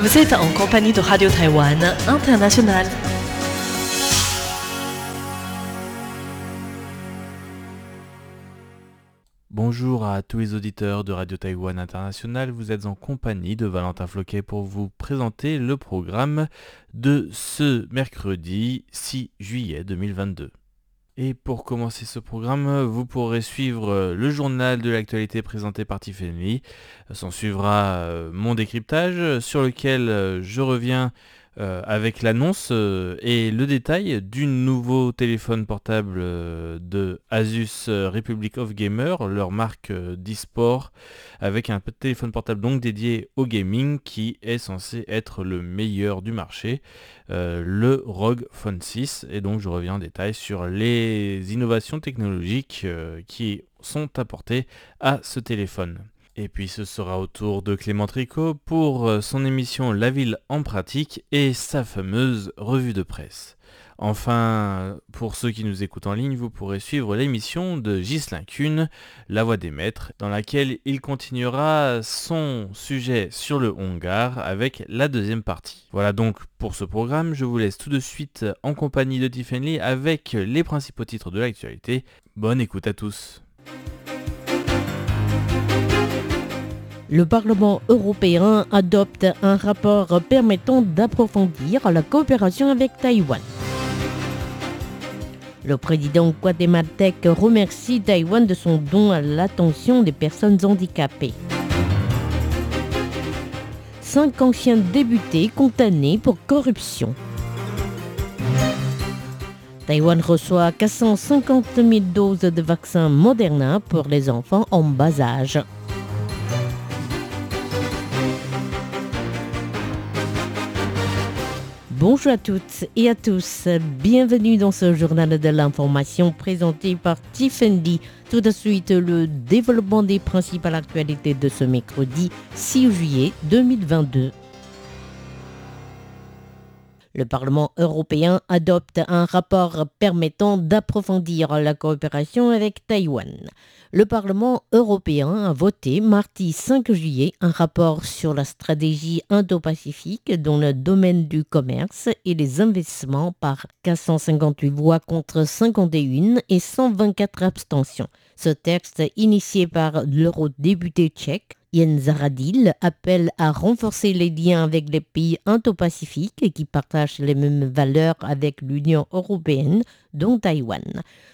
Vous êtes en compagnie de Radio Taïwan International. Bonjour à tous les auditeurs de Radio Taïwan International, vous êtes en compagnie de Valentin Floquet pour vous présenter le programme de ce mercredi 6 juillet 2022. Et pour commencer ce programme, vous pourrez suivre le journal de l'actualité présenté par Tiffany. S'en suivra euh, mon décryptage sur lequel euh, je reviens euh, avec l'annonce euh, et le détail du nouveau téléphone portable euh, de Asus Republic of Gamer, leur marque d'e-sport, avec un téléphone portable donc dédié au gaming qui est censé être le meilleur du marché, le ROG Phone 6. Et donc je reviens en détail sur les innovations technologiques qui sont apportées à ce téléphone. Et puis ce sera au tour de Clément Tricot pour euh, son émission La ville en pratique et sa fameuse revue de presse. Enfin, pour ceux qui nous écoutent en ligne, vous pourrez suivre l'émission de Ghislain Kuhn, La Voix des Maîtres, dans laquelle il continuera son sujet sur le Hongar avec la deuxième partie. Voilà donc pour ce programme, je vous laisse tout de suite en compagnie de Tiffany avec les principaux titres de l'actualité. Bonne écoute à tous. Le Parlement européen adopte un rapport permettant d'approfondir la coopération avec Taïwan. Le président guatémaltèque remercie Taïwan de son don à l'attention des personnes handicapées. Cinq anciens députés condamnés pour corruption. Taïwan reçoit 450 000 doses de vaccins Moderna pour les enfants en bas âge. Bonjour à toutes et à tous, bienvenue dans ce journal de l'information présenté par Tiffany. Tout de suite, le développement des principales actualités de ce mercredi 6 juillet 2022. Le Parlement européen adopte un rapport permettant d'approfondir la coopération avec Taïwan le Parlement européen a voté mardi 5 juillet un rapport sur la stratégie indo-pacifique dans le domaine du commerce et les investissements par 458 voix contre 51 et 124 abstentions. Ce texte, initié par l'eurodéputé tchèque, Jens Zaradil appelle à renforcer les liens avec les pays indo-pacifiques qui partagent les mêmes valeurs avec l'Union européenne, dont Taïwan.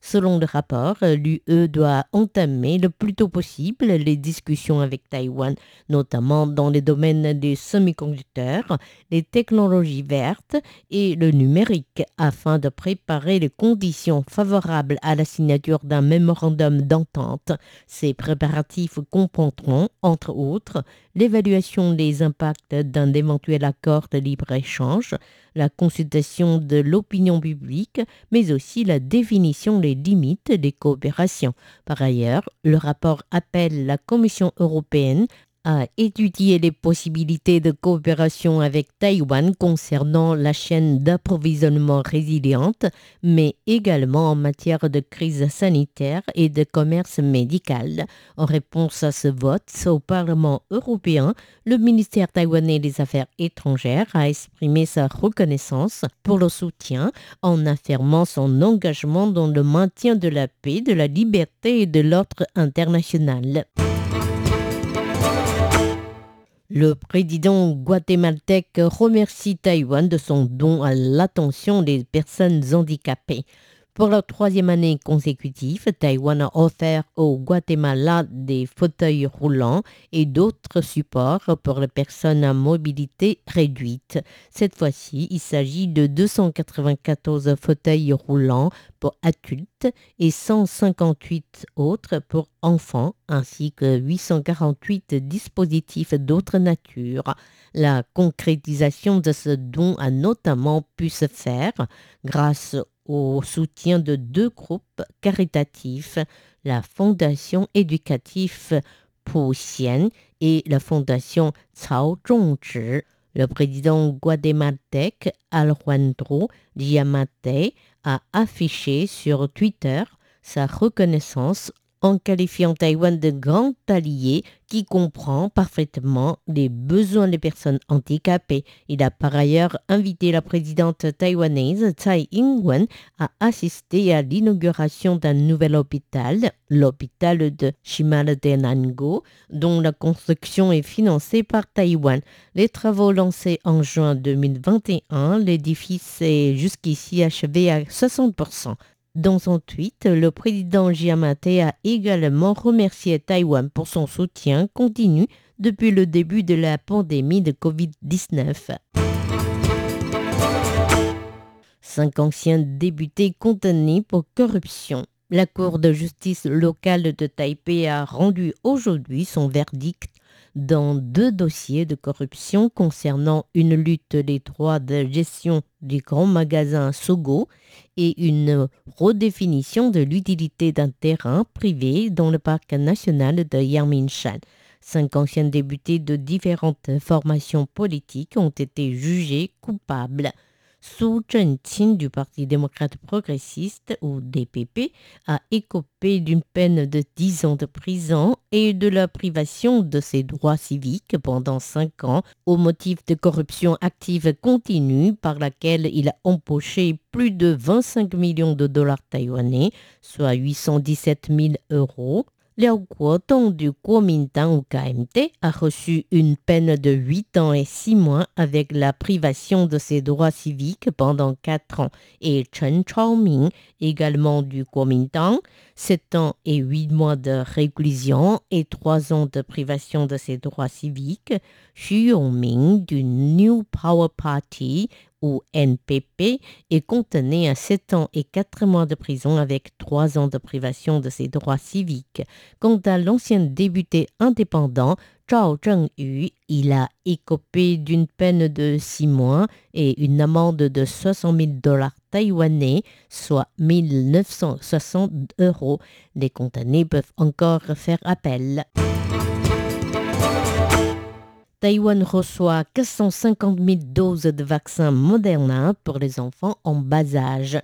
Selon le rapport, l'UE doit entamer le plus tôt possible les discussions avec Taïwan, notamment dans les domaines des semi-conducteurs, les technologies vertes et le numérique, afin de préparer les conditions favorables à la signature d'un mémorandum d'entente. Ces préparatifs comprendront, entre autres, l'évaluation des impacts d'un éventuel accord de libre-échange, la consultation de l'opinion publique, mais aussi la définition des limites des coopérations. Par ailleurs, le rapport appelle la Commission européenne à étudier les possibilités de coopération avec Taïwan concernant la chaîne d'approvisionnement résiliente, mais également en matière de crise sanitaire et de commerce médical. En réponse à ce vote au Parlement européen, le ministère taïwanais des Affaires étrangères a exprimé sa reconnaissance pour le soutien en affirmant son engagement dans le maintien de la paix, de la liberté et de l'ordre international. Le président guatémaltèque remercie Taïwan de son don à l'attention des personnes handicapées. Pour la troisième année consécutive, Taïwan a offert au Guatemala des fauteuils roulants et d'autres supports pour les personnes à mobilité réduite. Cette fois-ci, il s'agit de 294 fauteuils roulants pour adultes et 158 autres pour enfants, ainsi que 848 dispositifs d'autres natures. La concrétisation de ce don a notamment pu se faire grâce au soutien de deux groupes caritatifs, la Fondation éducative Xian et la Fondation Cao Zhongzhi. Le président guatémaltèque Alejandro Diamante a affiché sur Twitter sa reconnaissance en qualifiant Taïwan de grand allié qui comprend parfaitement les besoins des personnes handicapées. Il a par ailleurs invité la présidente taïwanaise Tsai Ing-wen à assister à l'inauguration d'un nouvel hôpital, l'hôpital de Shimaldenango, dont la construction est financée par Taïwan. Les travaux lancés en juin 2021, l'édifice est jusqu'ici achevé à 60%. Dans son tweet, le président Giamate a également remercié Taïwan pour son soutien continu depuis le début de la pandémie de Covid-19. Cinq anciens députés condamnés pour corruption. La Cour de justice locale de Taipei a rendu aujourd'hui son verdict dans deux dossiers de corruption concernant une lutte des droits de gestion du grand magasin Sogo et une redéfinition de l'utilité d'un terrain privé dans le parc national de Yangmingshan. Cinq anciens députés de différentes formations politiques ont été jugés coupables. Su Zhenqin du Parti démocrate progressiste, ou DPP, a écopé d'une peine de 10 ans de prison et de la privation de ses droits civiques pendant 5 ans au motif de corruption active continue par laquelle il a empoché plus de 25 millions de dollars taïwanais, soit 817 000 euros, Liao Guodong du Kuomintang KMT a reçu une peine de 8 ans et 6 mois avec la privation de ses droits civiques pendant 4 ans. Et Chen Chaoming, également du Kuomintang, 7 ans et 8 mois de réclusion et 3 ans de privation de ses droits civiques, Xu Yongming du New Power Party ou NPP est condamné à 7 ans et 4 mois de prison avec 3 ans de privation de ses droits civiques. Quant à l'ancien député indépendant Zhao Zhengyu, il a écopé d'une peine de 6 mois et une amende de 60 000 dollars taïwanais, soit 1960 euros. Les condamnés peuvent encore faire appel. Taïwan reçoit 450 000 doses de vaccins Moderna pour les enfants en bas âge.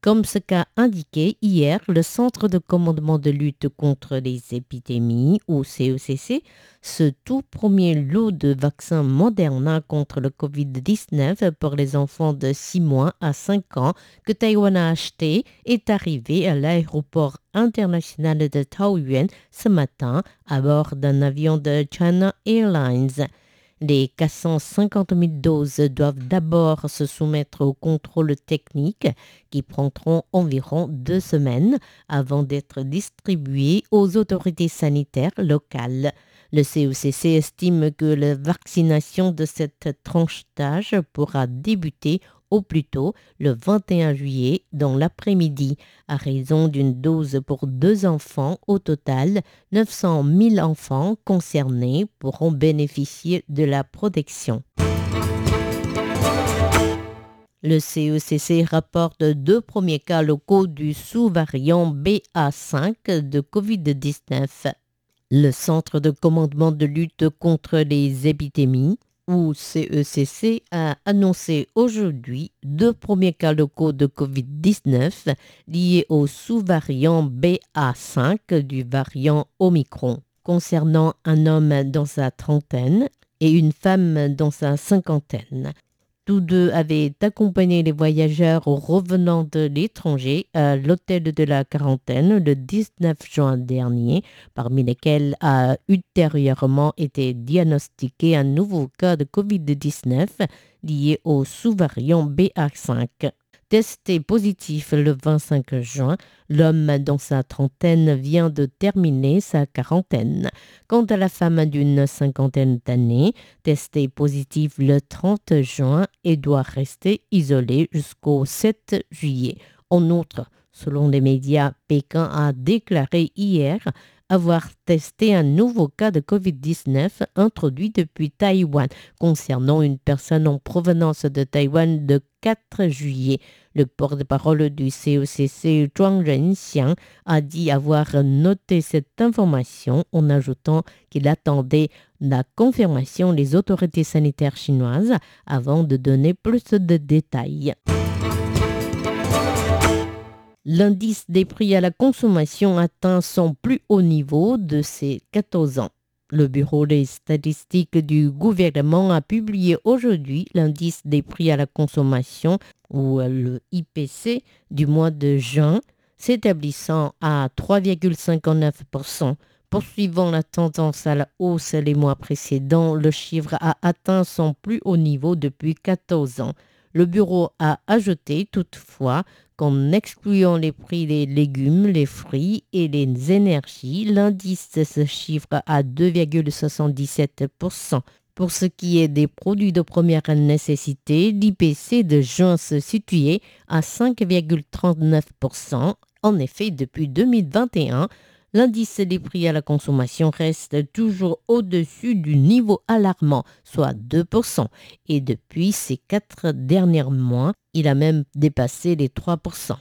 Comme ce qu'a indiqué hier le Centre de commandement de lutte contre les épidémies, ou CECC, ce tout premier lot de vaccins Moderna contre le Covid-19 pour les enfants de 6 mois à 5 ans que Taïwan a acheté est arrivé à l'aéroport international de Taoyuan ce matin à bord d'un avion de China Airlines. Les 450 000 doses doivent d'abord se soumettre au contrôle technique qui prendront environ deux semaines avant d'être distribuées aux autorités sanitaires locales. Le CECC estime que la vaccination de cette tranche d'âge pourra débuter au plus tôt le 21 juillet dans l'après-midi, à raison d'une dose pour deux enfants. Au total, 900 000 enfants concernés pourront bénéficier de la protection. Le CECC rapporte deux premiers cas locaux du sous-variant BA5 de COVID-19. Le Centre de commandement de lutte contre les épidémies ou CECC a annoncé aujourd'hui deux premiers cas locaux de Covid-19 liés au sous-variant BA5 du variant Omicron, concernant un homme dans sa trentaine et une femme dans sa cinquantaine. Tous deux avaient accompagné les voyageurs revenant de l'étranger à l'hôtel de la quarantaine le 19 juin dernier, parmi lesquels a ultérieurement été diagnostiqué un nouveau cas de Covid-19 lié au sous-variant BA5 testé positif le 25 juin. L'homme dans sa trentaine vient de terminer sa quarantaine. Quant à la femme d'une cinquantaine d'années, testée positive le 30 juin et doit rester isolée jusqu'au 7 juillet. En outre, selon les médias, Pékin a déclaré hier avoir testé un nouveau cas de Covid-19 introduit depuis Taïwan concernant une personne en provenance de Taïwan le 4 juillet. Le porte-parole du COCC, Zhuang Renxiang, a dit avoir noté cette information en ajoutant qu'il attendait la confirmation des autorités sanitaires chinoises avant de donner plus de détails. L'indice des prix à la consommation atteint son plus haut niveau de ces 14 ans. Le Bureau des statistiques du gouvernement a publié aujourd'hui l'indice des prix à la consommation, ou le IPC, du mois de juin, s'établissant à 3,59%. Poursuivant la tendance à la hausse les mois précédents, le chiffre a atteint son plus haut niveau depuis 14 ans. Le bureau a ajouté toutefois qu'en excluant les prix des légumes, les fruits et les énergies, l'indice se chiffre à 2,77%. Pour ce qui est des produits de première nécessité, l'IPC de juin se situait à 5,39%. En effet, depuis 2021, l'indice des prix à la consommation reste toujours au-dessus du niveau alarmant, soit 2%. Et depuis ces quatre derniers mois, il a même dépassé les 3%.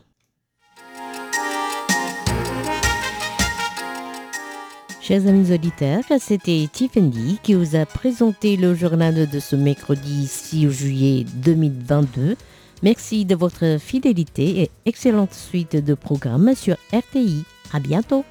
Chers amis auditeurs, c'était Tiffany qui vous a présenté le journal de ce mercredi 6 juillet 2022. Merci de votre fidélité et excellente suite de programmes sur RTI. À bientôt!